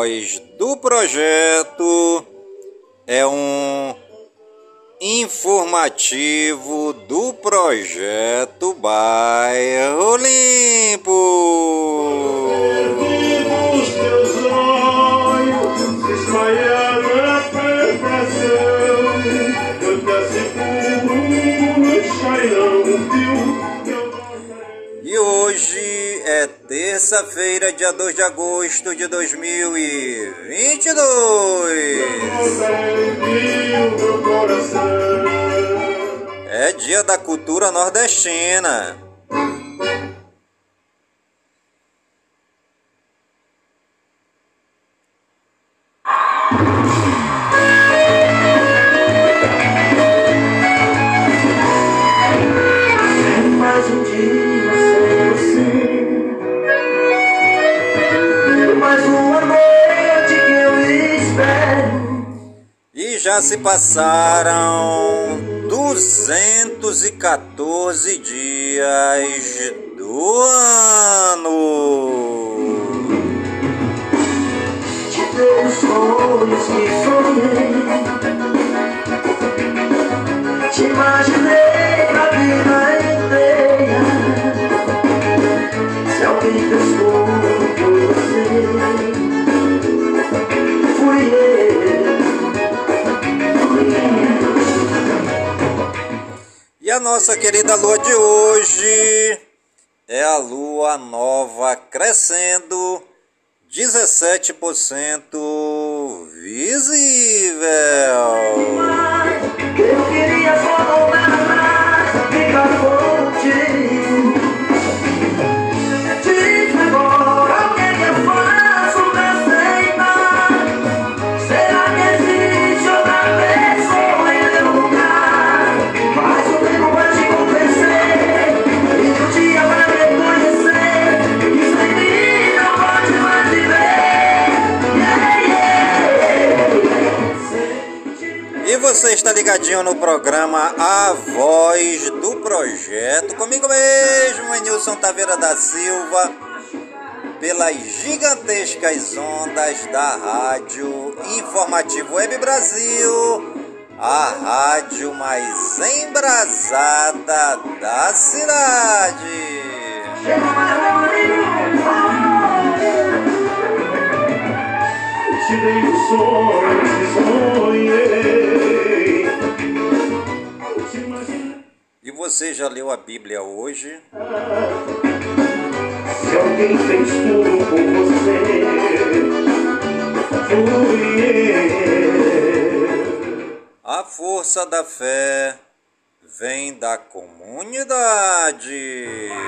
Voz do projeto é um informativo do projeto Bairro Limpo. Teus olhos se espalharam na perfeição. Eu asseguro, E hoje é terça-feira, dia 2 de agosto de 2022. É dia da cultura nordestina. Já se passaram 214 dias do ano. Nossa querida lua de hoje é a lua nova crescendo 17% visível. Eu queria só você está ligadinho no programa A Voz do Projeto, comigo mesmo, Enilson Taveira da Silva, pelas gigantescas ondas da Rádio Informativo Web Brasil, a rádio mais embrasada da cidade. Te dei os sonhos sonhei. Você já leu a Bíblia hoje? Se alguém fez tudo por você, fui eu. A força da fé vem da comunidade.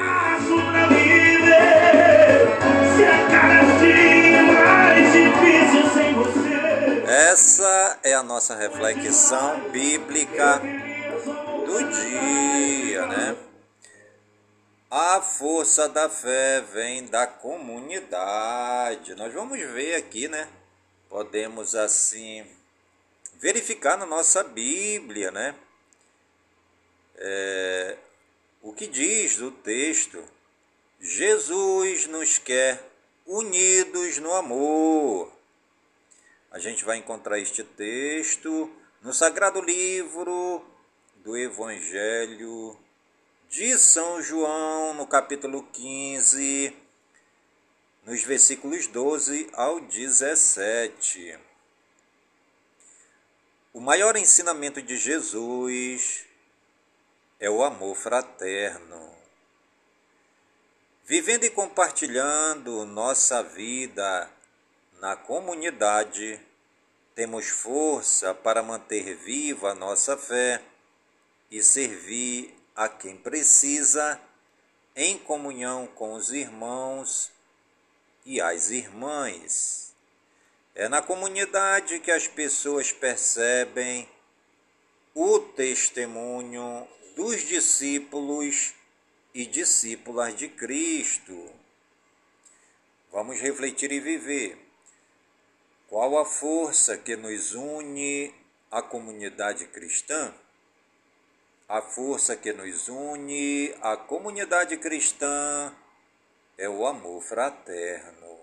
Passo pra viver, se a cada dia mais difícil sem você. Essa é a nossa reflexão bíblica do dia, né? A força da fé vem da comunidade. Nós vamos ver aqui, né? Podemos assim verificar na nossa Bíblia, né? É, o que diz o texto? Jesus nos quer unidos no amor. A gente vai encontrar este texto no Sagrado Livro do Evangelho de São João, no capítulo 15, nos versículos 12 ao 17. O maior ensinamento de Jesus é o amor fraterno. vivendo e compartilhando nossa vida na comunidade, temos força para manter viva a nossa fé e servir a quem precisa em comunhão com os irmãos e as irmãs. É na comunidade que as pessoas percebem o testemunho dos discípulos e discípulas de Cristo. Vamos refletir e viver. Qual a força que nos une à comunidade cristã? A força que nos une à comunidade cristã é o amor fraterno.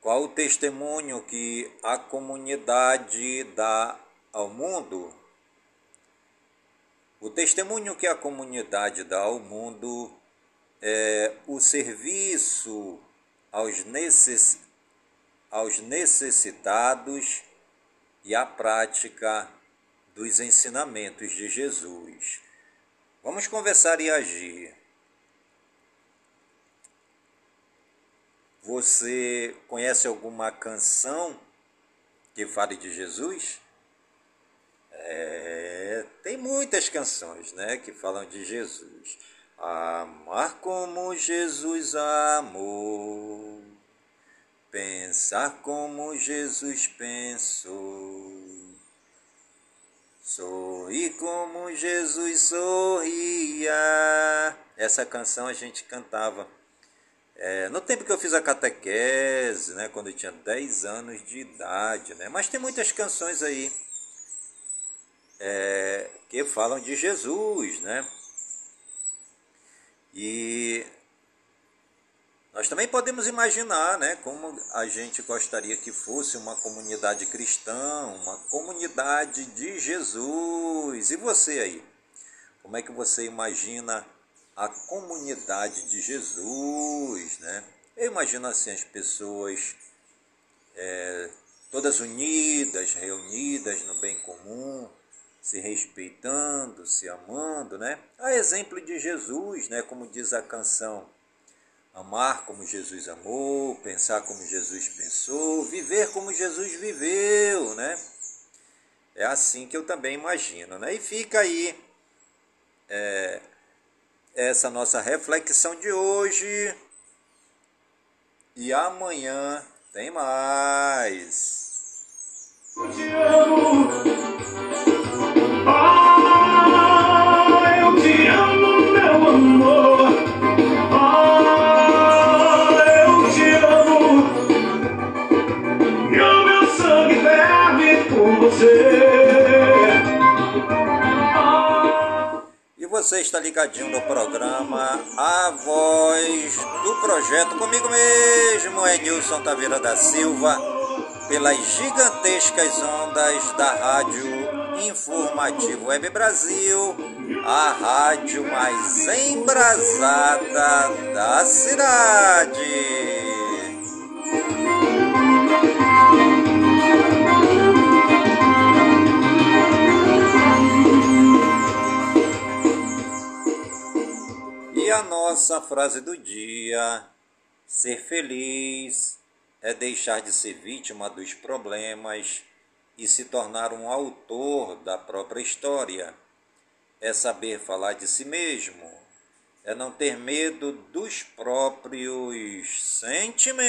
Qual o testemunho que a comunidade dá ao mundo? O testemunho que a comunidade dá ao mundo é o serviço aos, necess... aos necessitados e a prática dos ensinamentos de Jesus. Vamos conversar e agir. Você conhece alguma canção que fale de Jesus? É, tem muitas canções, né, que falam de Jesus. Amar como Jesus amou, pensar como Jesus pensou, sorrir como Jesus sorria. Essa canção a gente cantava é, no tempo que eu fiz a catequese, né, quando eu tinha 10 anos de idade, né, mas tem muitas canções aí é, que falam de Jesus, né? E nós também podemos imaginar, né, como a gente gostaria que fosse uma comunidade cristã, uma comunidade de Jesus. E você aí? Como é que você imagina a comunidade de Jesus, né? Eu imagino assim as pessoas é, todas unidas, reunidas no bem comum, se respeitando, se amando, né? A exemplo de Jesus, né? Como diz a canção, amar como Jesus amou, pensar como Jesus pensou, viver como Jesus viveu, né? É assim que eu também imagino, né? E fica aí é, essa nossa reflexão de hoje. E amanhã tem mais. Eu te amo. Você está ligadinho no programa A Voz do Projeto comigo mesmo, Edilson Taveira da Silva, pelas gigantescas ondas da Rádio Informativo Web Brasil, a rádio mais embrasada da cidade. E a nossa frase do dia: ser feliz é deixar de ser vítima dos problemas e se tornar um autor da própria história. É saber falar de si mesmo, é não ter medo dos próprios sentimentos.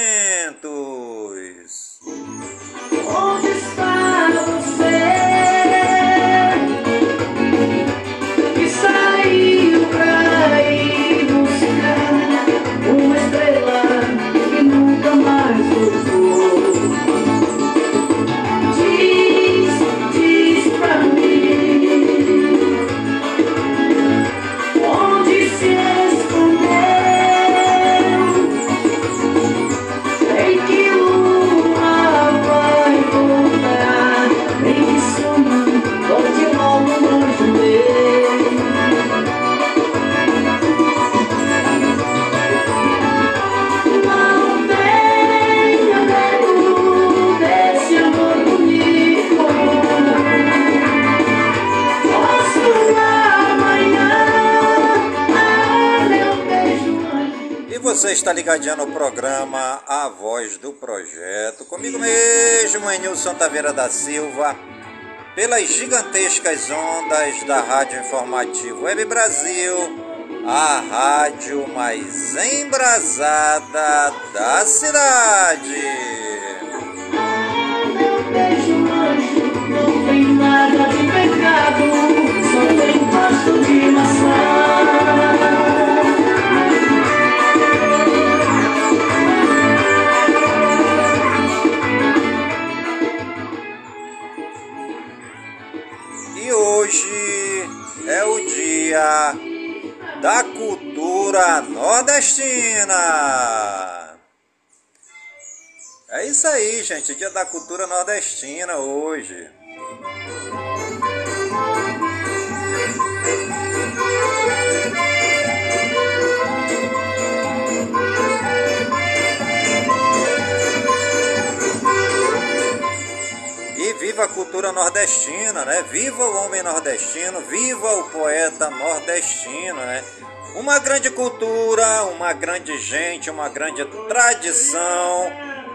Onde está você? Está ligadinho no programa A Voz do Projeto. Comigo mesmo, Enilson Taveira da Silva, pelas gigantescas ondas da Rádio Informativo Web Brasil, a rádio mais embrasada da cidade. Não tem nada de pecado, da cultura nordestina. É isso aí, gente, dia da cultura nordestina hoje. Viva a cultura nordestina, né? Viva o homem nordestino, viva o poeta nordestino, né? Uma grande cultura, uma grande gente, uma grande tradição,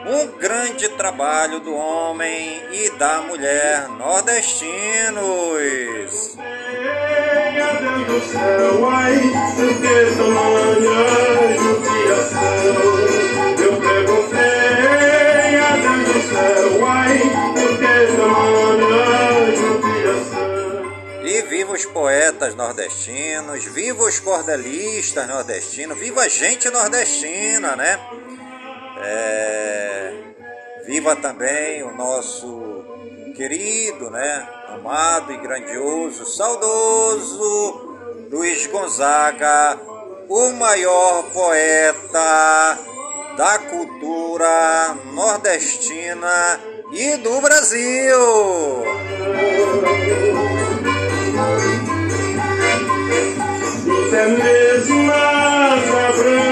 um grande trabalho do homem e da mulher nordestinos. Do céu, ai, poetas nordestinos, viva os cordelistas nordestinos, viva a gente nordestina, né? É, viva também o nosso querido, né? Amado e grandioso, saudoso Luiz Gonzaga, o maior poeta da cultura nordestina e do Brasil. Até mesmo a asa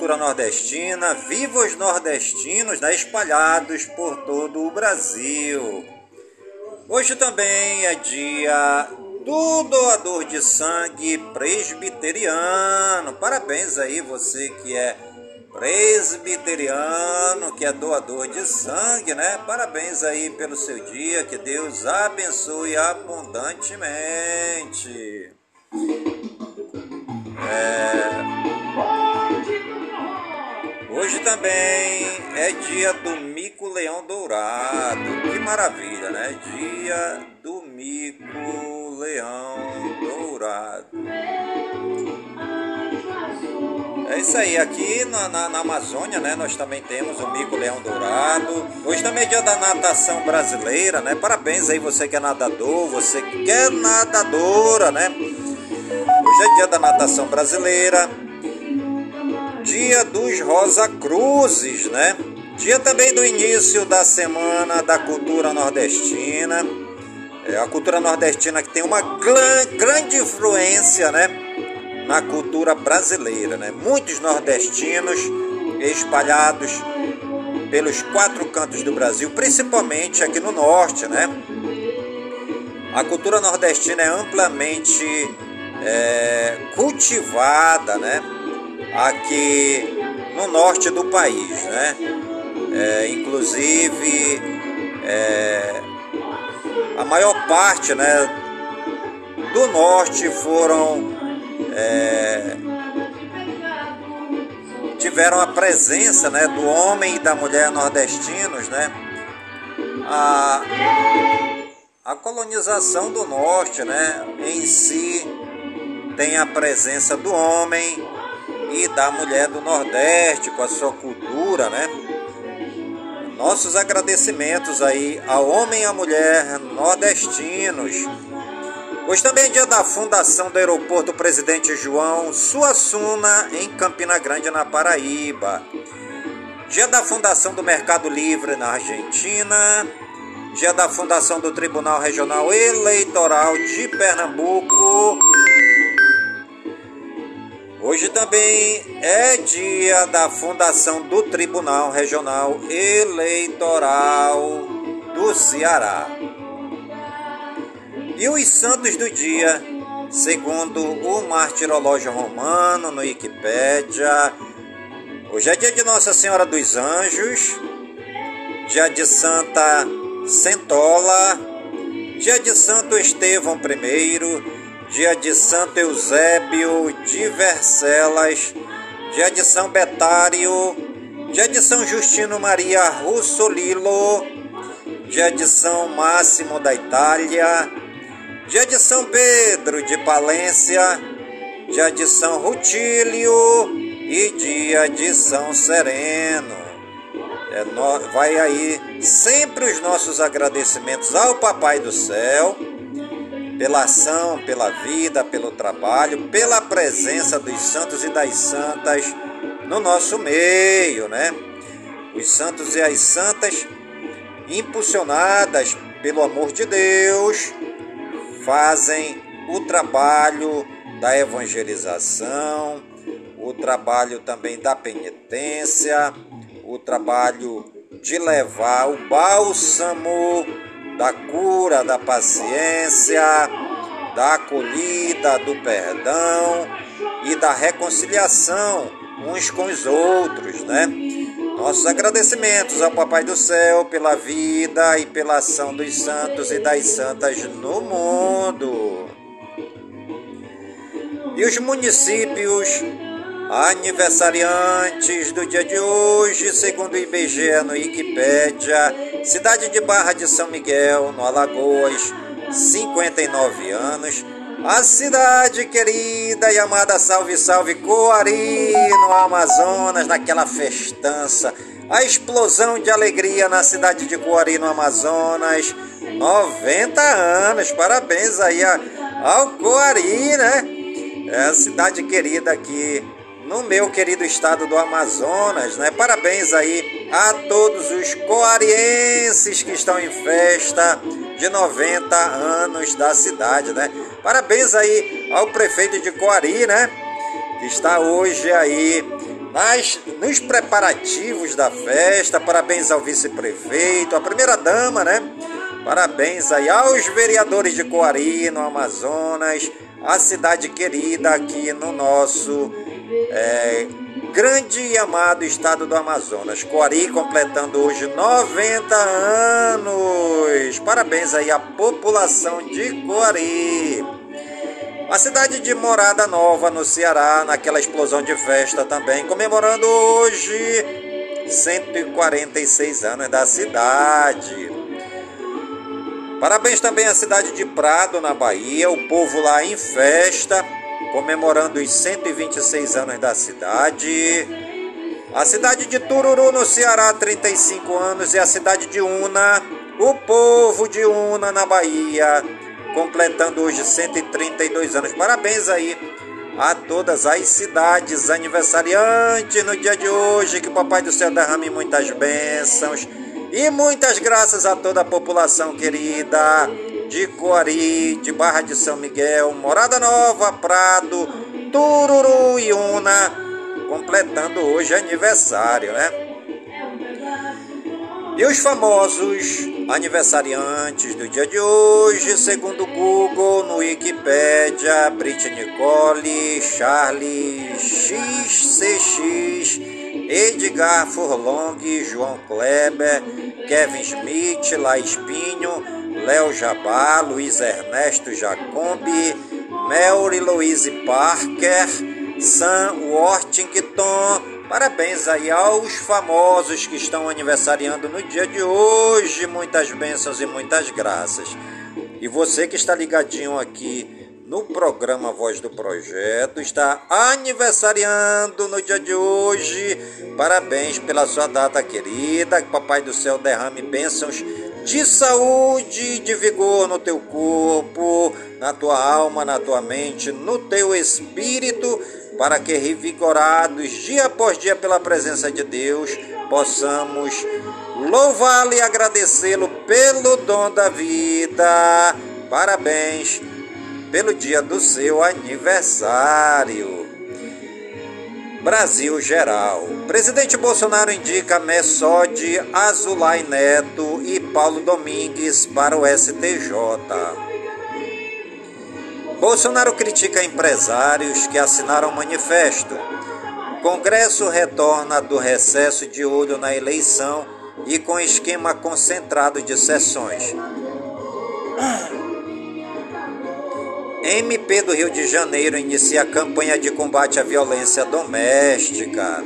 cultura nordestina, viva os nordestinos né, espalhados por todo o Brasil. Hoje também é dia do doador de sangue presbiteriano. Parabéns aí você que é presbiteriano, que é doador de sangue, né? Parabéns aí pelo seu dia, que Deus abençoe abundantemente. Hoje também é dia do mico leão dourado. Que maravilha, né? Dia do mico leão dourado. É isso aí, aqui na, na, na Amazônia, né, nós também temos o mico leão dourado. Hoje também é dia da natação brasileira, né? Parabéns aí você que é nadador, você que é nadadora, né? Hoje é dia da natação brasileira. Dia dos Rosa Cruzes, né? Dia também do início da Semana da Cultura Nordestina. É a cultura nordestina que tem uma grande influência, né? Na cultura brasileira, né? Muitos nordestinos espalhados pelos quatro cantos do Brasil, principalmente aqui no norte, né? A cultura nordestina é amplamente é, cultivada, né? Aqui no norte do país, né? É, inclusive é, a maior parte, né? Do norte foram é, tiveram a presença, né? Do homem e da mulher nordestinos, né? A, a colonização do norte, né, em si tem a presença do homem e da mulher do nordeste com a sua cultura, né? Nossos agradecimentos aí ao homem e à mulher nordestinos. Hoje também é dia da fundação do aeroporto Presidente João Suassuna, em Campina Grande, na Paraíba. dia da fundação do Mercado Livre na Argentina, dia da fundação do Tribunal Regional Eleitoral de Pernambuco. Hoje também é dia da fundação do Tribunal Regional Eleitoral do Ceará. E os santos do dia, segundo o martirológio romano no Wikipédia, Hoje é dia de Nossa Senhora dos Anjos, dia de Santa Centola, dia de Santo Estevão I, dia de Santo Eusébio de Vercelas, dia de São Betário, dia de São Justino Maria Russolilo, dia de São Máximo da Itália, dia de São Pedro de Palência, dia de São Rutílio, e dia de São Sereno. É, vai aí sempre os nossos agradecimentos ao Papai do Céu pela ação, pela vida, pelo trabalho, pela presença dos santos e das santas no nosso meio, né? Os santos e as santas impulsionadas pelo amor de Deus fazem o trabalho da evangelização, o trabalho também da penitência, o trabalho de levar o bálsamo da cura, da paciência, da acolhida, do perdão e da reconciliação uns com os outros, né? Nossos agradecimentos ao Papai do Céu pela vida e pela ação dos santos e das santas no mundo. E os municípios Aniversariantes do dia de hoje, segundo o IBGE no Wikipédia, cidade de Barra de São Miguel, no Alagoas, 59 anos. A cidade querida e amada Salve Salve Coari, no Amazonas, naquela festança. A explosão de alegria na cidade de Coari, no Amazonas. 90 anos, parabéns aí ao Coari, né? É a cidade querida aqui no meu querido estado do Amazonas, né? Parabéns aí a todos os coarienses que estão em festa de 90 anos da cidade, né? Parabéns aí ao prefeito de Coari, né? Que está hoje aí nas, nos preparativos da festa. Parabéns ao vice-prefeito, à primeira dama, né? Parabéns aí aos vereadores de Coari, no Amazonas, a cidade querida aqui no nosso é, grande e amado estado do Amazonas. Coari completando hoje 90 anos. Parabéns aí à população de Coari. A cidade de Morada Nova, no Ceará, naquela explosão de festa também, comemorando hoje 146 anos da cidade. Parabéns também à cidade de Prado, na Bahia, o povo lá em festa comemorando os 126 anos da cidade. A cidade de Tururu, no Ceará, 35 anos. E a cidade de Una, o povo de Una, na Bahia, completando hoje 132 anos. Parabéns aí a todas as cidades aniversariantes no dia de hoje. Que o Papai do Céu derrame muitas bênçãos. E muitas graças a toda a população querida de Coari, de Barra de São Miguel, Morada Nova, Prado, Tururu e Una, completando hoje aniversário, né? E os famosos aniversariantes do dia de hoje, segundo o Google, no Wikipedia, Brit Nicole, Charlie XCX, Edgar Furlong, João Kleber, Kevin Smith, La Espinho, Léo Jabá, Luiz Ernesto Jacobi, Mary Louise Parker, Sam Worthington. Parabéns aí aos famosos que estão aniversariando no dia de hoje. Muitas bênçãos e muitas graças. E você que está ligadinho aqui no programa Voz do Projeto, está aniversariando no dia de hoje. Parabéns pela sua data querida. Que Papai do Céu derrame bênçãos de saúde e de vigor no teu corpo, na tua alma, na tua mente, no teu espírito, para que revigorados dia após dia pela presença de Deus, possamos louvá-lo e agradecê-lo pelo dom da vida. Parabéns pelo dia do seu aniversário. Brasil Geral. Presidente Bolsonaro indica Messode, Azulay Neto e Paulo Domingues para o STJ. Bolsonaro critica empresários que assinaram manifesto. Congresso retorna do recesso de olho na eleição e com esquema concentrado de sessões. MP do Rio de Janeiro inicia campanha de combate à violência doméstica.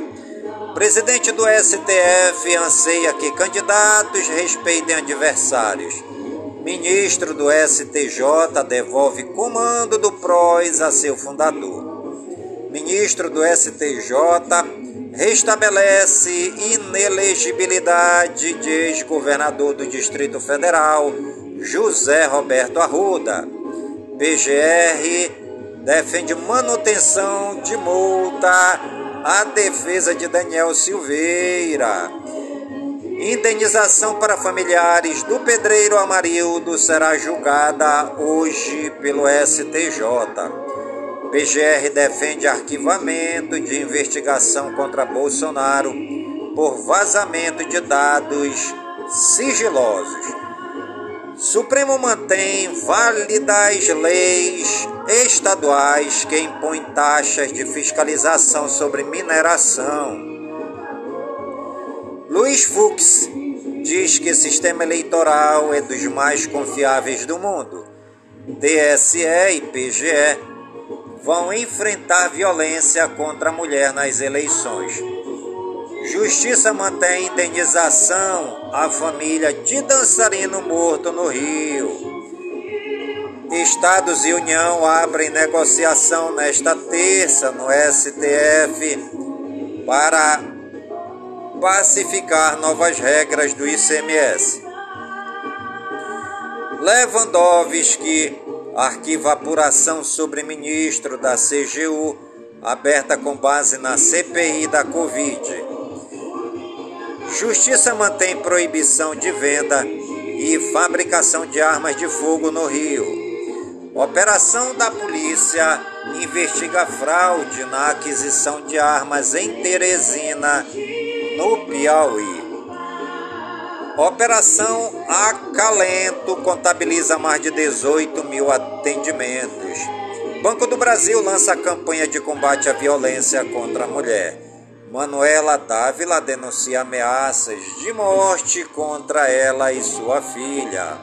Presidente do STF anseia que candidatos respeitem adversários. Ministro do STJ devolve comando do PROS a seu fundador. Ministro do STJ restabelece inelegibilidade de ex-governador do Distrito Federal, José Roberto Arruda. PGR defende manutenção de multa à defesa de Daniel Silveira. Indenização para familiares do pedreiro Amarildo será julgada hoje pelo STJ. PGR defende arquivamento de investigação contra Bolsonaro por vazamento de dados sigilosos. Supremo mantém válidas leis estaduais que impõem taxas de fiscalização sobre mineração. Luiz Fux diz que o sistema eleitoral é dos mais confiáveis do mundo. TSE e PGE vão enfrentar violência contra a mulher nas eleições. Justiça mantém indenização à família de dançarino morto no Rio. Estados e União abrem negociação nesta terça no STF para pacificar novas regras do ICMS. Lewandowski arquiva apuração sobre ministro da CGU aberta com base na CPI da Covid. Justiça mantém proibição de venda e fabricação de armas de fogo no Rio. Operação da polícia investiga fraude na aquisição de armas em Teresina, no Piauí. Operação Acalento contabiliza mais de 18 mil atendimentos. Banco do Brasil lança campanha de combate à violência contra a mulher. Manuela Dávila denuncia ameaças de morte contra ela e sua filha.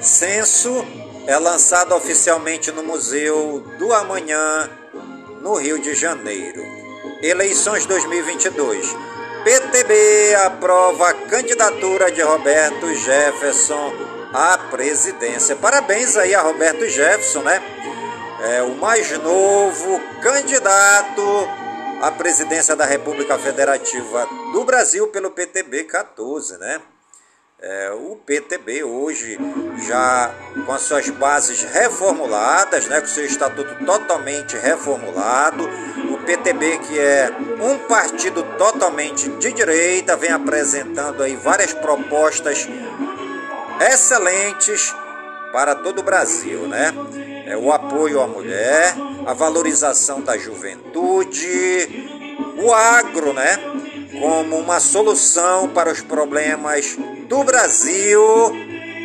Censo é lançado oficialmente no Museu do Amanhã, no Rio de Janeiro. Eleições 2022. PTB aprova a candidatura de Roberto Jefferson à presidência. Parabéns aí a Roberto Jefferson, né? É o mais novo candidato a presidência da República Federativa do Brasil pelo PTB 14, né? É, o PTB hoje já com as suas bases reformuladas, né, com seu estatuto totalmente reformulado, o PTB que é um partido totalmente de direita vem apresentando aí várias propostas excelentes para todo o Brasil, né? É o apoio à mulher, a valorização da juventude, o agro, né? Como uma solução para os problemas do Brasil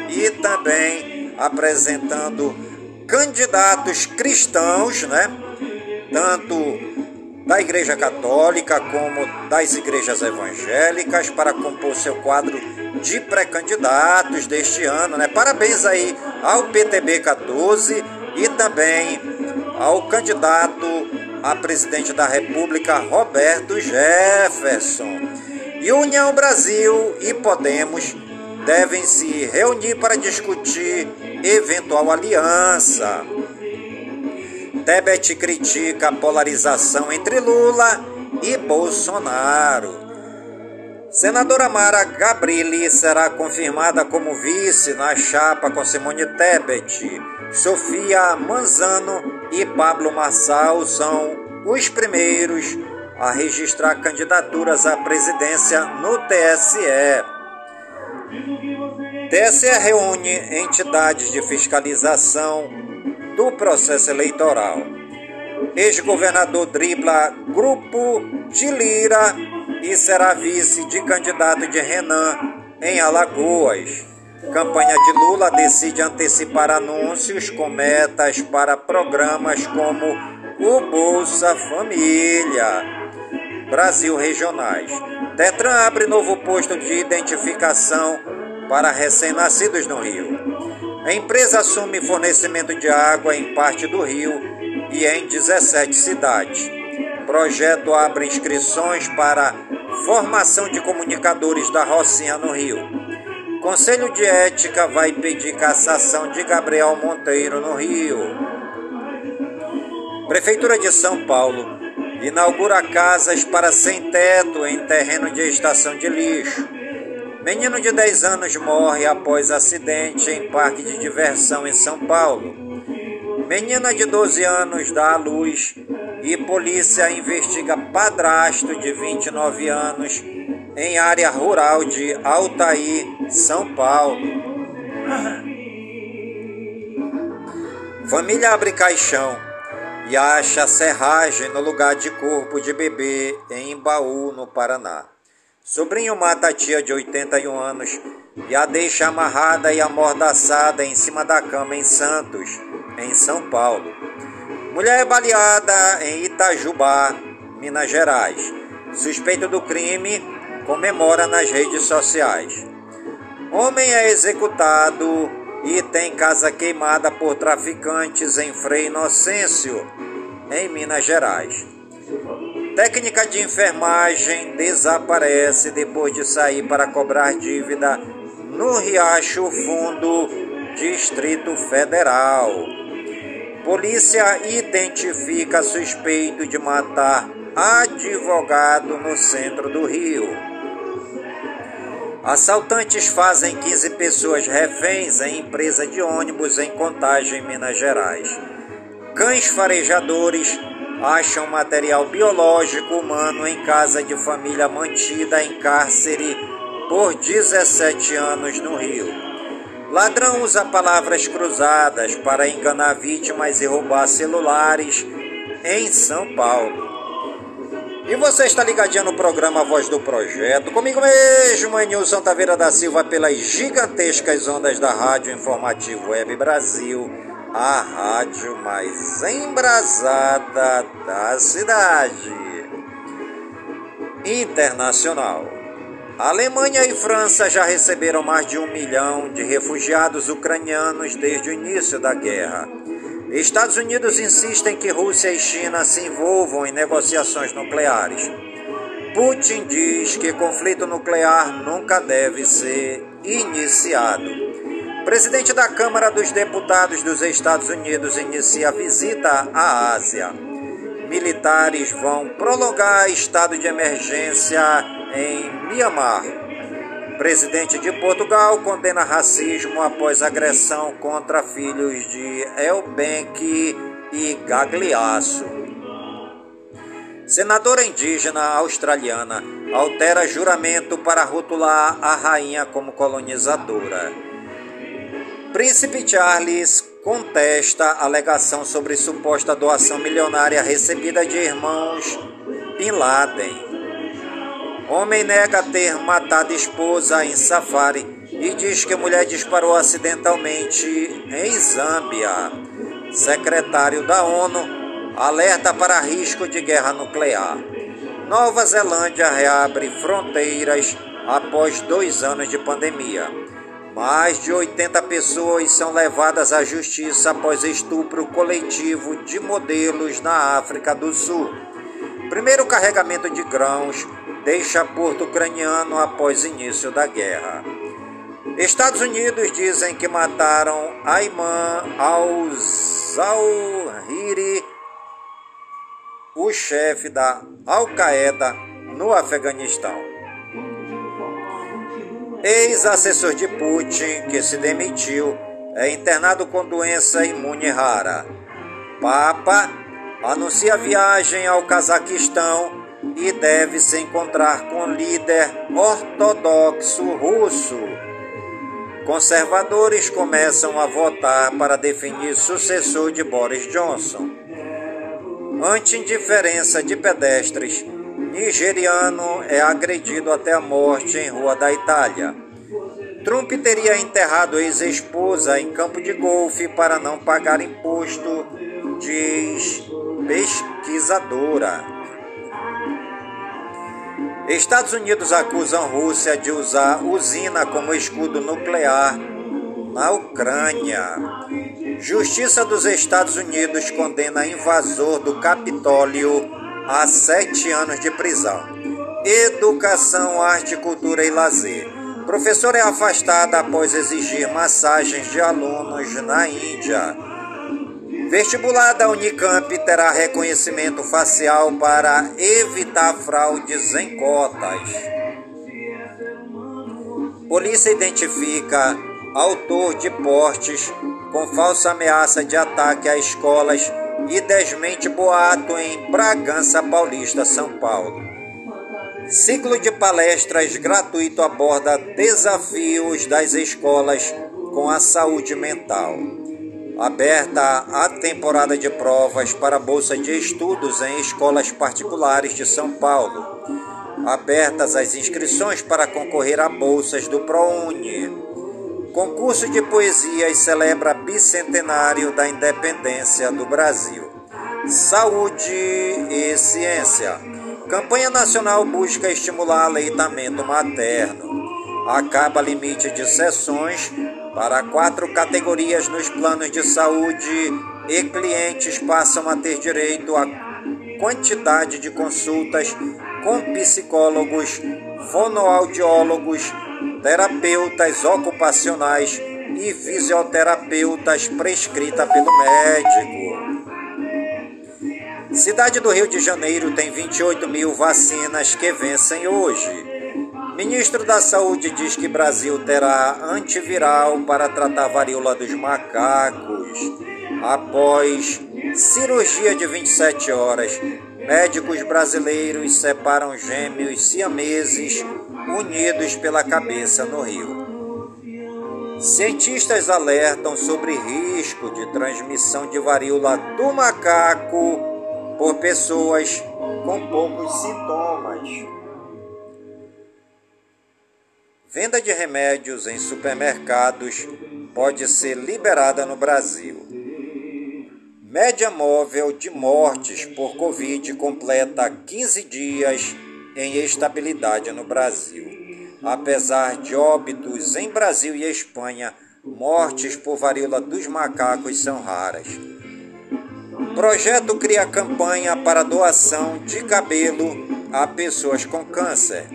e também apresentando candidatos cristãos, né? Tanto da Igreja Católica como das igrejas evangélicas para compor seu quadro de pré-candidatos deste ano, né? Parabéns aí ao PTB 14 e também ao candidato a presidente da República, Roberto Jefferson. E União Brasil e Podemos devem se reunir para discutir eventual aliança. Tebet critica a polarização entre Lula e Bolsonaro. Senadora Mara Gabrilli será confirmada como vice na chapa com Simone Tebet. Sofia Manzano e Pablo Marçal são os primeiros a registrar candidaturas à presidência no TSE. TSE reúne entidades de fiscalização do processo eleitoral. Ex-governador dribla grupo de Lira e será vice de candidato de Renan em Alagoas. Campanha de Lula decide antecipar anúncios com metas para programas como o Bolsa Família. Brasil Regionais. Detran abre novo posto de identificação para recém-nascidos no Rio. A empresa assume fornecimento de água em parte do Rio e em 17 cidades. Projeto abre inscrições para formação de comunicadores da Rocinha no Rio. Conselho de Ética vai pedir cassação de Gabriel Monteiro no Rio. Prefeitura de São Paulo inaugura casas para sem teto em terreno de estação de lixo. Menino de 10 anos morre após acidente em parque de diversão em São Paulo. Menina de 12 anos dá à luz e polícia investiga padrasto de 29 anos em área rural de Altaí, São Paulo. Família abre caixão e acha serragem no lugar de corpo de bebê em Imbaú, no Paraná. Sobrinho mata a tia de 81 anos e a deixa amarrada e amordaçada em cima da cama em Santos, em São Paulo. Mulher é baleada em Itajubá, Minas Gerais. Suspeito do crime comemora nas redes sociais. Homem é executado e tem casa queimada por traficantes em Frei Inocêncio, em Minas Gerais. Técnica de enfermagem desaparece depois de sair para cobrar dívida no Riacho Fundo, Distrito Federal. Polícia identifica suspeito de matar advogado no centro do Rio. Assaltantes fazem 15 pessoas reféns em empresa de ônibus em Contagem, Minas Gerais. Cães farejadores acham material biológico humano em casa de família mantida em cárcere por 17 anos no Rio. Ladrão usa palavras cruzadas para enganar vítimas e roubar celulares em São Paulo. E você está ligadinho no programa Voz do Projeto, comigo mesmo, Nilson Taveira da Silva, pelas gigantescas ondas da Rádio Informativo Web Brasil, a rádio mais embrasada da cidade. Internacional. Alemanha e França já receberam mais de um milhão de refugiados ucranianos desde o início da guerra. Estados Unidos insistem que Rússia e China se envolvam em negociações nucleares. Putin diz que conflito nuclear nunca deve ser iniciado. Presidente da Câmara dos Deputados dos Estados Unidos inicia visita à Ásia. Militares vão prolongar estado de emergência em Mianmar. Presidente de Portugal condena racismo após agressão contra filhos de Elbenck e Gagliasso. Senadora indígena australiana altera juramento para rotular a rainha como colonizadora. Príncipe Charles contesta alegação sobre suposta doação milionária recebida de irmãos Bin Laden. Homem nega ter matado esposa em safari e diz que mulher disparou acidentalmente em Zâmbia. Secretário da ONU alerta para risco de guerra nuclear. Nova Zelândia reabre fronteiras após dois anos de pandemia. Mais de 80 pessoas são levadas à justiça após estupro coletivo de modelos na África do Sul. Primeiro carregamento de grãos deixa porto ucraniano após início da guerra. Estados Unidos dizem que mataram Ayman al-Zawahiri, o chefe da Al-Qaeda no Afeganistão. Ex-assessor de Putin, que se demitiu, é internado com doença imune rara. Papa anuncia viagem ao Cazaquistão e deve se encontrar com líder ortodoxo russo. Conservadores começam a votar para definir sucessor de Boris Johnson. Anti-indiferença de pedestres. Nigeriano é agredido até a morte em rua da Itália. Trump teria enterrado ex-esposa em campo de golfe para não pagar imposto, diz pesquisadora. Estados Unidos acusam Rússia de usar usina como escudo nuclear na Ucrânia. Justiça dos Estados Unidos condena invasor do Capitólio a sete anos de prisão. Educação, arte, cultura e lazer. Professor é afastada após exigir massagens de alunos na Índia. Vestibular da Unicamp terá reconhecimento facial para evitar fraudes em cotas. Polícia identifica autor de portes com falsa ameaça de ataque a escolas e desmente boato em Bragança Paulista, São Paulo. Ciclo de palestras gratuito aborda desafios das escolas com a saúde mental. Aberta a temporada de provas para bolsa de estudos em escolas particulares de São Paulo. Abertas as inscrições para concorrer a bolsas do ProUni. Concurso de poesias celebra bicentenário da independência do Brasil. Saúde e ciência. Campanha nacional busca estimular aleitamento materno. Acaba limite de sessões para quatro categorias nos planos de saúde e clientes passam a ter direito a quantidade de consultas com psicólogos, fonoaudiólogos, terapeutas ocupacionais e fisioterapeutas prescrita pelo médico. Cidade do Rio de Janeiro tem 28 mil vacinas que vencem hoje. Ministro da Saúde diz que Brasil terá antiviral para tratar varíola dos macacos. Após cirurgia de 27 horas, médicos brasileiros separam gêmeos siameses unidos pela cabeça no Rio. Cientistas alertam sobre risco de transmissão de varíola do macaco por pessoas com poucos sintomas. Venda de remédios em supermercados pode ser liberada no Brasil. Média móvel de mortes por Covid completa 15 dias em estabilidade no Brasil. Apesar de óbitos em Brasil e Espanha, mortes por varíola dos macacos são raras. Projeto cria campanha para doação de cabelo a pessoas com câncer.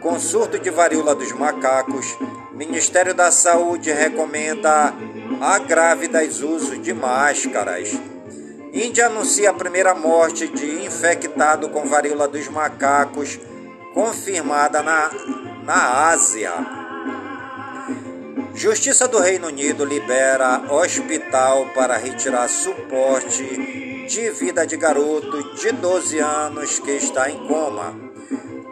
Com surto de varíola dos macacos, Ministério da Saúde recomenda a grávidas uso de máscaras. Índia anuncia a primeira morte de infectado com varíola dos macacos, confirmada na, na Ásia. Justiça do Reino Unido libera hospital para retirar suporte de vida de garoto de 12 anos que está em coma.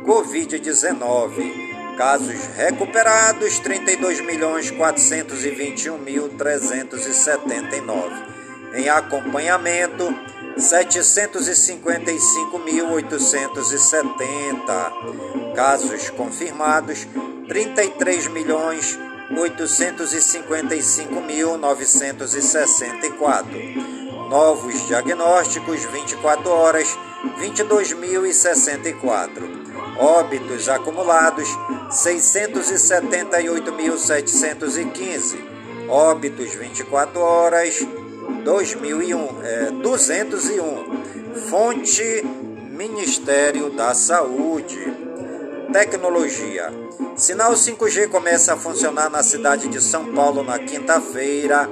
Covid-19. Casos recuperados 32.421.379. Em acompanhamento 755.870. Casos confirmados 33.855.964. Novos diagnósticos 24 horas 22.064 óbitos acumulados 678.715, óbitos 24 horas 2001, é, 201. Fonte Ministério da Saúde. Tecnologia. Sinal 5G começa a funcionar na cidade de São Paulo na quinta-feira,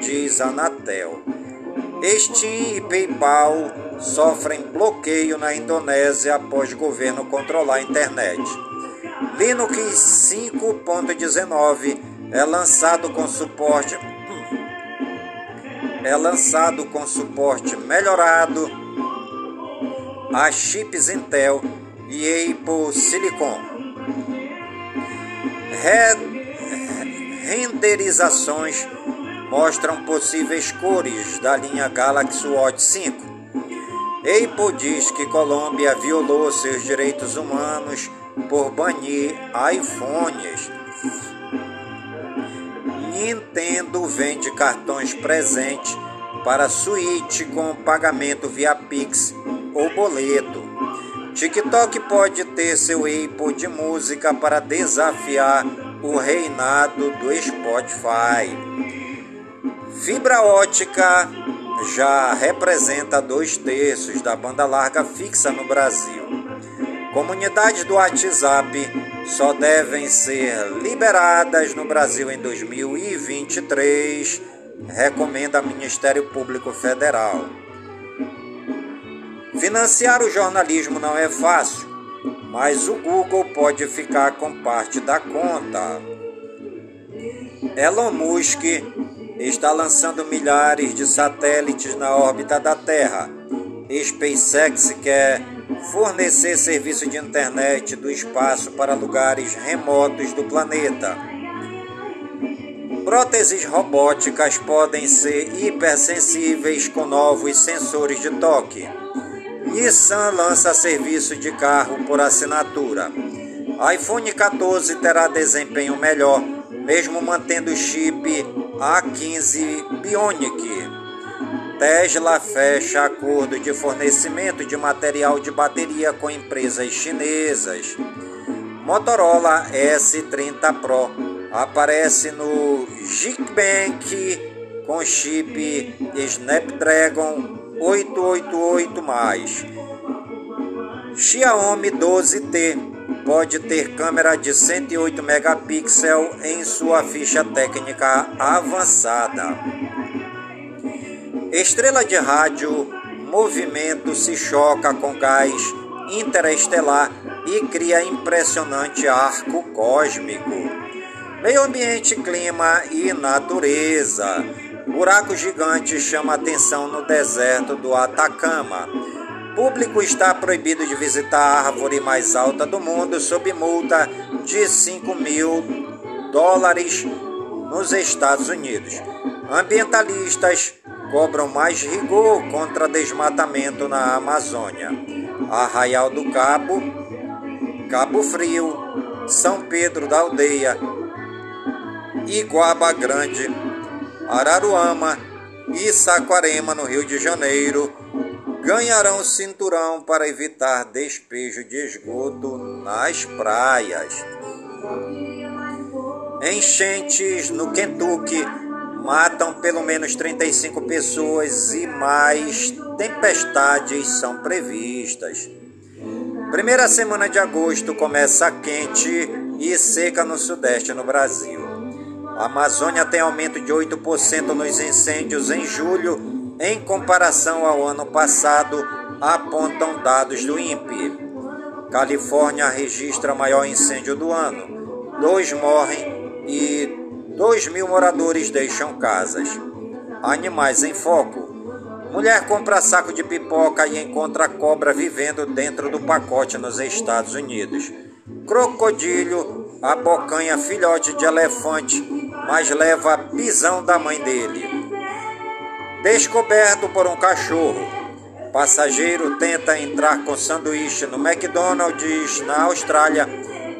diz Anatel. Steam e PayPal sofrem bloqueio na Indonésia após governo controlar a internet. Linux 5.19 é lançado com suporte é lançado com suporte melhorado a chips Intel e Apple Silicon. Re renderizações mostram possíveis cores da linha Galaxy Watch 5. Apple diz que Colômbia violou seus direitos humanos por banir iPhones. Nintendo vende cartões presente para Switch com pagamento via Pix ou boleto. TikTok pode ter seu Apple de música para desafiar o reinado do Spotify. Fibra ótica já representa dois terços da banda larga fixa no Brasil. Comunidades do WhatsApp só devem ser liberadas no Brasil em 2023, recomenda Ministério Público Federal. Financiar o jornalismo não é fácil, mas o Google pode ficar com parte da conta. Elon Musk está lançando milhares de satélites na órbita da Terra. SpaceX quer fornecer serviço de internet do espaço para lugares remotos do planeta. Próteses robóticas podem ser hipersensíveis com novos sensores de toque. Nissan lança serviço de carro por assinatura. iPhone 14 terá desempenho melhor, mesmo mantendo o chip A15 Bionic. Tesla fecha acordo de fornecimento de material de bateria com empresas chinesas. Motorola S30 Pro aparece no Geekbench com chip Snapdragon 888+. Xiaomi 12T pode ter câmera de 108 megapixels em sua ficha técnica avançada. Estrela de rádio, movimento se choca com gás interestelar e cria impressionante arco cósmico. Meio ambiente, clima e natureza. Buraco gigante chama atenção no deserto do Atacama. Público está proibido de visitar a árvore mais alta do mundo sob multa de 5 mil dólares nos Estados Unidos. Ambientalistas cobram mais rigor contra desmatamento na Amazônia. Arraial do Cabo, Cabo Frio, São Pedro da Aldeia, Iguaba Grande, Araruama e Saquarema, no Rio de Janeiro, ganharão cinturão para evitar despejo de esgoto nas praias. Enchentes no Kentucky matam pelo menos 35 pessoas e mais tempestades são previstas. Primeira semana de agosto começa quente e seca no sudeste no Brasil. A Amazônia tem aumento de 8% nos incêndios em julho, em comparação ao ano passado, apontam dados do INPE. Califórnia registra maior incêndio do ano. Dois morrem e 2 mil moradores deixam casas. Animais em foco. Mulher compra saco de pipoca e encontra cobra vivendo dentro do pacote nos Estados Unidos. Crocodilo abocanha filhote de elefante, mas leva a pisão da mãe dele. Descoberto por um cachorro. Passageiro tenta entrar com sanduíche no McDonald's na Austrália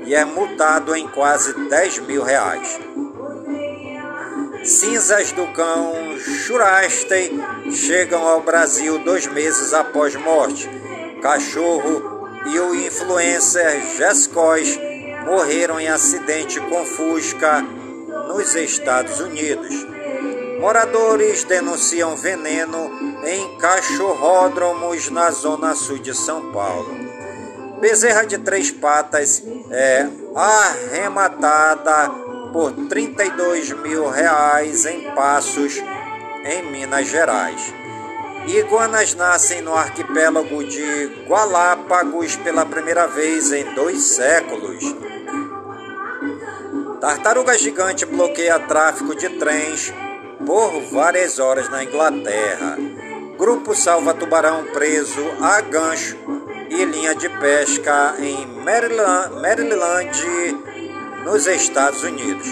e é multado em quase 10 mil reais. Cinzas do cão Shurastei chegam ao Brasil dois meses após morte. Cachorro e o influencer Jescois morreram em acidente com Fusca nos Estados Unidos. Moradores denunciam veneno em cachorródromos na zona sul de São Paulo. Bezerra de três patas é arrematada por 32 mil reais em Passos, em Minas Gerais. Iguanas nascem no arquipélago de Galápagos pela primeira vez em dois séculos. Tartaruga gigante bloqueia tráfego de trens por várias horas na Inglaterra. Grupo salva tubarão preso a gancho e linha de pesca em Maryland, Maryland nos Estados Unidos.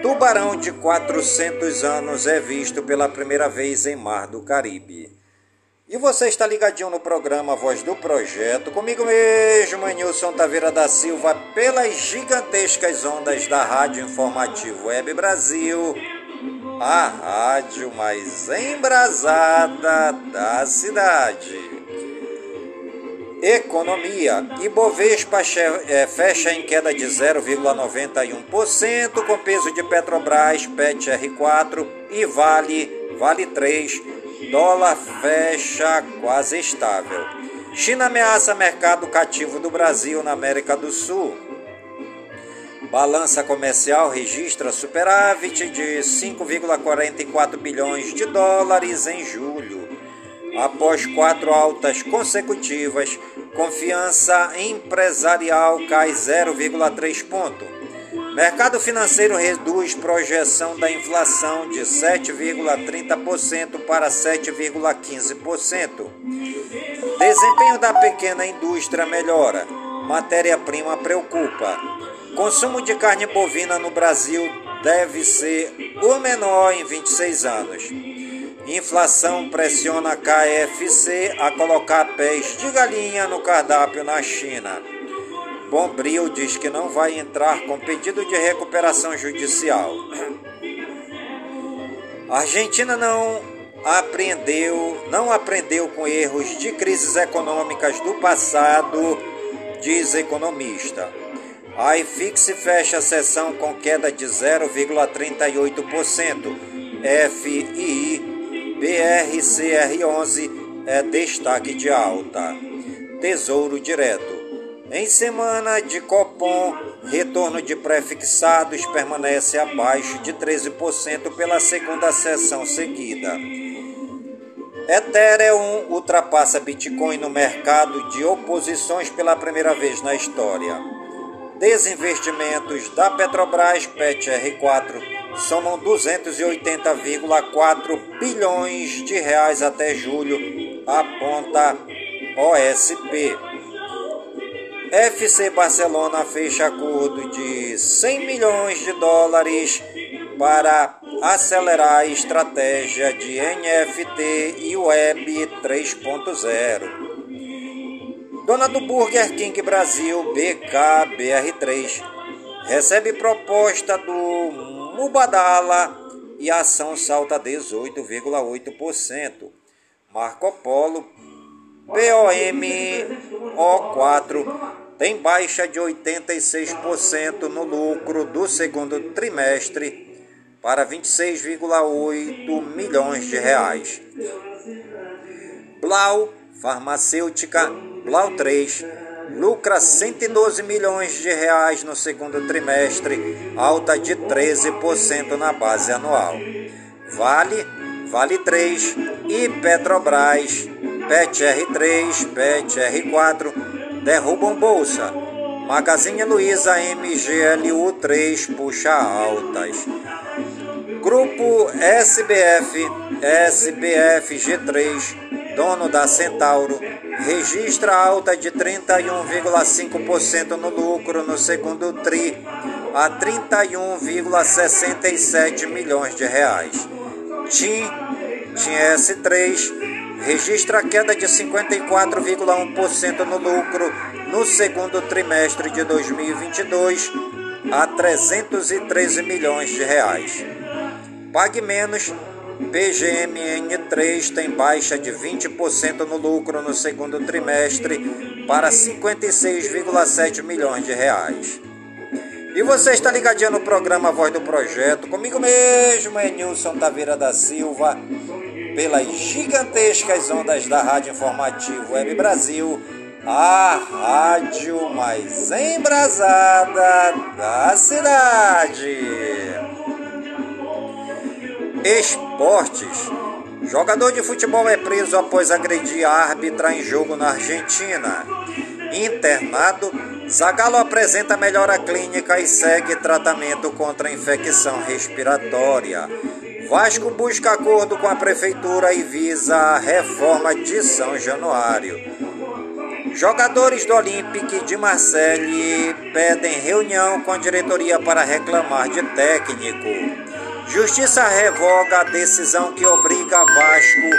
Tubarão de 400 anos é visto pela primeira vez em Mar do Caribe. E você está ligadinho no programa Voz do Projeto, comigo mesmo, Nilson Taveira da Silva, pelas gigantescas ondas da Rádio Informativo Web Brasil, a rádio mais embrasada da cidade. Economia. Ibovespa eh, fecha em queda de 0,91%, com peso de Petrobras, PET R4 e Vale, Vale 3 Dólar fecha quase estável. China ameaça mercado cativo do Brasil na América do Sul. Balança comercial registra superávit de 5,44 bilhões de dólares em julho. Após quatro altas consecutivas, confiança empresarial cai 0,3 ponto. Mercado financeiro reduz projeção da inflação de 7,30% para 7,15%. Desempenho da pequena indústria melhora. Matéria-prima preocupa. Consumo de carne bovina no Brasil deve ser o menor em 26 anos. Inflação pressiona a KFC a colocar pés de galinha no cardápio na China. Bombril diz que não vai entrar com pedido de recuperação judicial. A Argentina não aprendeu, não aprendeu com erros de crises econômicas do passado, diz economista. A IFIX fecha a sessão com queda de 0,38%. FII BRCR11 é destaque de alta. Tesouro Direto. Em semana de Copom, retorno de prefixados permanece abaixo de 13% pela segunda sessão seguida. Ethereum ultrapassa Bitcoin no mercado de oposições pela primeira vez na história. Desinvestimentos da Petrobras PET R4 somam 280,4 bilhões de reais até julho, aponta OSP. FC Barcelona fecha acordo de 100 milhões de dólares para acelerar a estratégia de NFT e Web 3.0. Dona do Burger King Brasil BKBR3 recebe proposta do Mubadala e a ação salta 18,8%. Marco Polo POM-O4 tem baixa de 86% no lucro do segundo trimestre para 26,8 milhões de reais. Blau Farmacêutica Blau 3 lucra 112 milhões de reais no segundo trimestre, alta de 13% na base anual. Vale, Vale 3 e Petrobras PET R3, PET R4 derrubam bolsa. Magazine Luiza MGLU 3 puxa altas. Grupo SBF, SBF G3, dono da Centauro, registra alta de 31,5% no lucro no segundo TRI a 31,67 milhões de reais. TIM, TIM S3 registra queda de 54,1% no lucro no segundo trimestre de 2022 a 313 milhões de reais. Pague menos, PGMN3 tem baixa de 20% no lucro no segundo trimestre para 56,7 milhões de reais. E você está ligadinho no programa Voz do Projeto, comigo mesmo, é Nilson Taveira da Silva, pelas gigantescas ondas da Rádio Informativo Web Brasil, a rádio mais embrasada da cidade. Esportes. Jogador de futebol é preso após agredir a árbitra em jogo na Argentina. Internado, Zagallo apresenta melhora clínica e segue tratamento contra infecção respiratória. Vasco busca acordo com a prefeitura e visa a reforma de São Januário. Jogadores do Olympique de Marseille pedem reunião com a diretoria para reclamar de técnico. Justiça revoga a decisão que obriga Vasco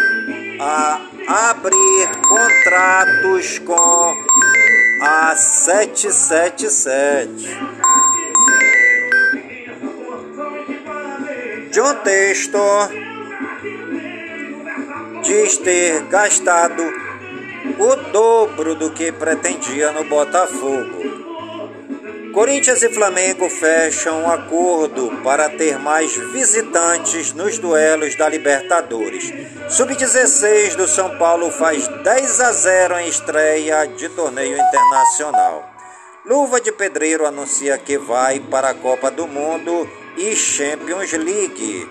a abrir contratos com a 777. John Textor diz ter gastado o dobro do que pretendia no Botafogo. Corinthians e Flamengo fecham um acordo para ter mais visitantes nos duelos da Libertadores. Sub-16 do São Paulo faz 10 a 0 em estreia de torneio internacional. Luva de Pedreiro anuncia que vai para a Copa do Mundo e Champions League.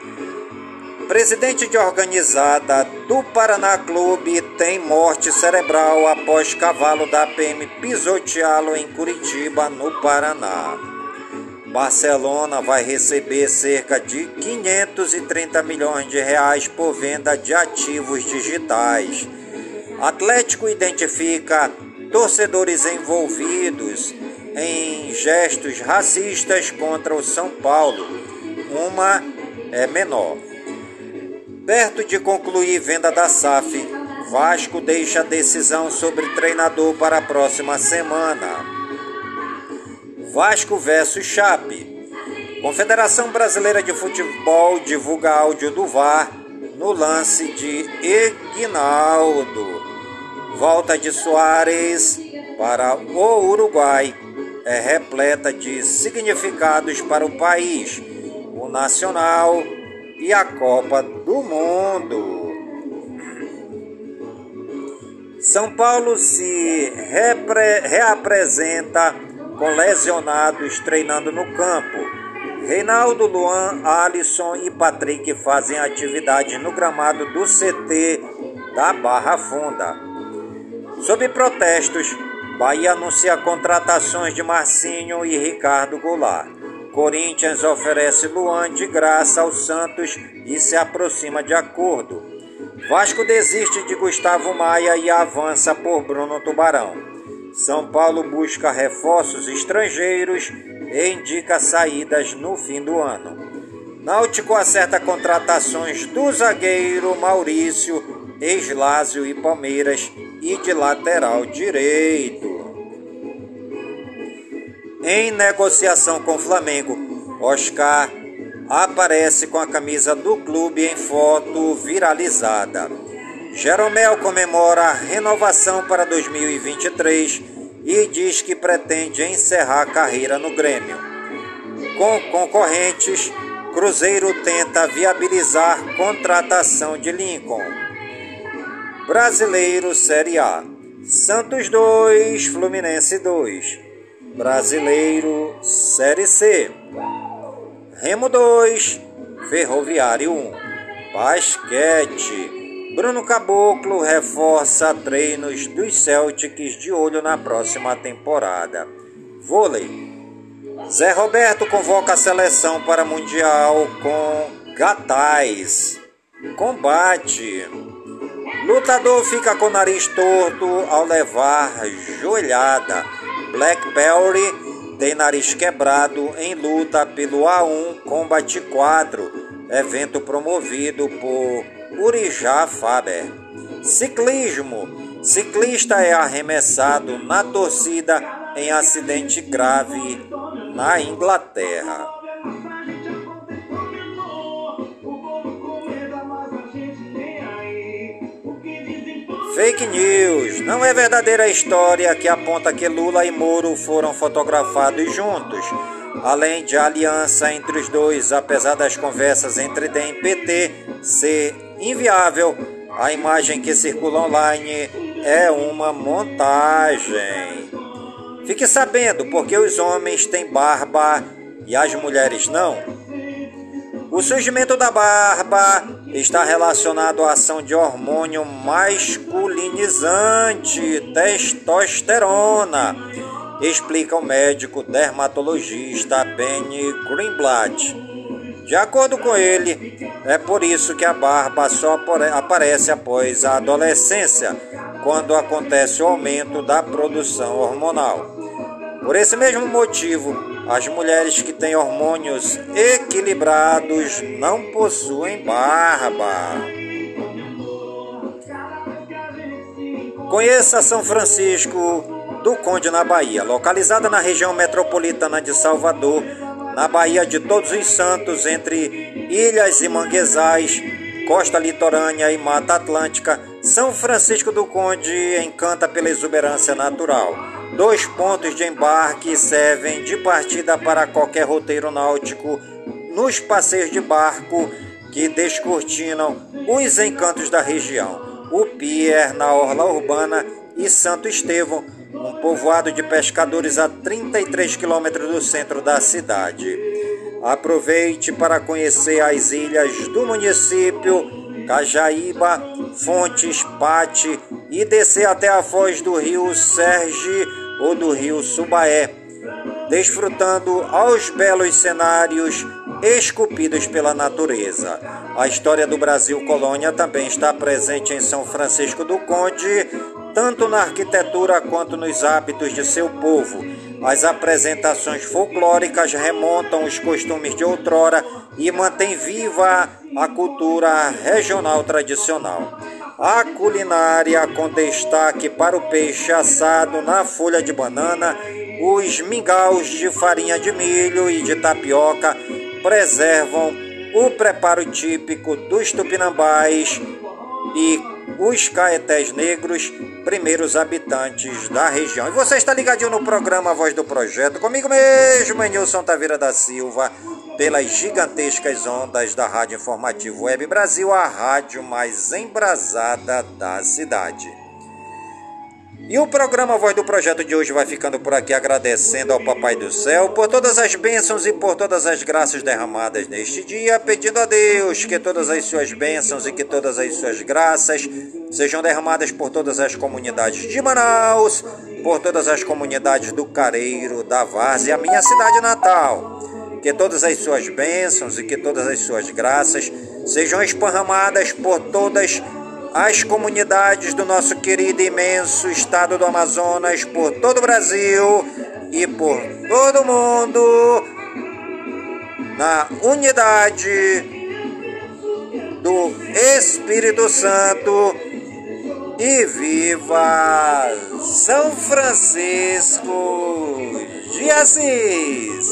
Presidente de organizada do Paraná Clube tem morte cerebral após cavalo da PM pisoteá-lo em Curitiba, no Paraná. Barcelona vai receber cerca de 530 milhões de reais por venda de ativos digitais. Atlético identifica torcedores envolvidos em gestos racistas contra o São Paulo. Uma é menor. Perto de concluir venda da SAF, Vasco deixa decisão sobre treinador para a próxima semana. Vasco versus Chape. Confederação Brasileira de Futebol divulga áudio do VAR no lance de Egnaldo. Volta de Soares para o Uruguai é repleta de significados para o país, o nacional e a Copa do Mundo. São Paulo se reapresenta com lesionados treinando no campo. Reinaldo, Luan, Alisson e Patrick fazem atividade no gramado do CT da Barra Funda. Sob protestos, Bahia anuncia contratações de Marcinho e Ricardo Goulart. Corinthians oferece Luan de graça ao Santos e se aproxima de acordo. Vasco desiste de Gustavo Maia e avança por Bruno Tubarão. São Paulo busca reforços estrangeiros e indica saídas no fim do ano. Náutico acerta contratações do zagueiro Maurício, Eslásio e Palmeiras e de lateral direito. Em negociação com o Flamengo, Oscar aparece com a camisa do clube em foto viralizada. Jeromel comemora a renovação para 2023 e diz que pretende encerrar a carreira no Grêmio. Com concorrentes, Cruzeiro tenta viabilizar contratação de Lincoln. Brasileiro Série A. Santos 2, Fluminense 2. Brasileiro Série C. Remo 2, Ferroviário 1. Basquete. Bruno Caboclo reforça treinos dos Celtics de olho na próxima temporada. Vôlei. Zé Roberto convoca a seleção para Mundial com Gatais. Combate. Lutador fica com o nariz torto ao levar joelhada. Blackberry tem nariz quebrado em luta pelo A1 Combat 4, evento promovido por Urijá Faber. Ciclismo: ciclista é arremessado na torcida em acidente grave na Inglaterra. Fake news. Não é verdadeira a história que aponta que Lula e Moro foram fotografados juntos. Além de aliança entre os dois, apesar das conversas entre DEM e PT ser inviável, a imagem que circula online é uma montagem. Fique sabendo porque os homens têm barba e as mulheres não. O surgimento da barba está relacionado à ação de hormônio masculinizante, testosterona, explica o médico dermatologista Benny Greenblatt. De acordo com ele, é por isso que a barba só aparece após a adolescência, quando acontece o aumento da produção hormonal. Por esse mesmo motivo, as mulheres que têm hormônios equilibrados não possuem barba. Conheça São Francisco do Conde na Bahia, localizada na região metropolitana de Salvador, na Bahia de Todos os Santos, entre ilhas e manguezais, costa litorânea e mata atlântica. São Francisco do Conde encanta pela exuberância natural. Dois pontos de embarque servem de partida para qualquer roteiro náutico nos passeios de barco que descortinam os encantos da região o Pier, na Orla Urbana, e Santo Estevão, um povoado de pescadores a 33 quilômetros do centro da cidade. Aproveite para conhecer as ilhas do município, Cajaíba, Fontes, Pate e descer até a foz do rio Serge ou do rio Subaé, desfrutando aos belos cenários esculpidos pela natureza. A história do Brasil colônia também está presente em São Francisco do Conde, tanto na arquitetura quanto nos hábitos de seu povo. As apresentações folclóricas remontam os costumes de outrora e mantêm viva a cultura regional tradicional. A culinária com destaque para o peixe assado na folha de banana, os mingaus de farinha de milho e de tapioca preservam o preparo típico dos tupinambás e os caetés negros, primeiros habitantes da região. E você está ligadinho no programa Voz do Projeto, comigo mesmo, Nilson Taveira da Silva, pelas gigantescas ondas da Rádio Informativo Web Brasil, a rádio mais embrasada da cidade. E o programa Voz do Projeto de hoje vai ficando por aqui agradecendo ao Papai do Céu por todas as bênçãos e por todas as graças derramadas neste dia, pedindo a Deus que todas as suas bênçãos e que todas as suas graças sejam derramadas por todas as comunidades de Manaus, por todas as comunidades do Careiro, da Várzea, a minha cidade natal. Que todas as suas bênçãos e que todas as suas graças sejam esparramadas por todas as as comunidades do nosso querido e imenso estado do Amazonas, por todo o Brasil e por todo o mundo, na unidade do Espírito Santo. E viva São Francisco de Assis!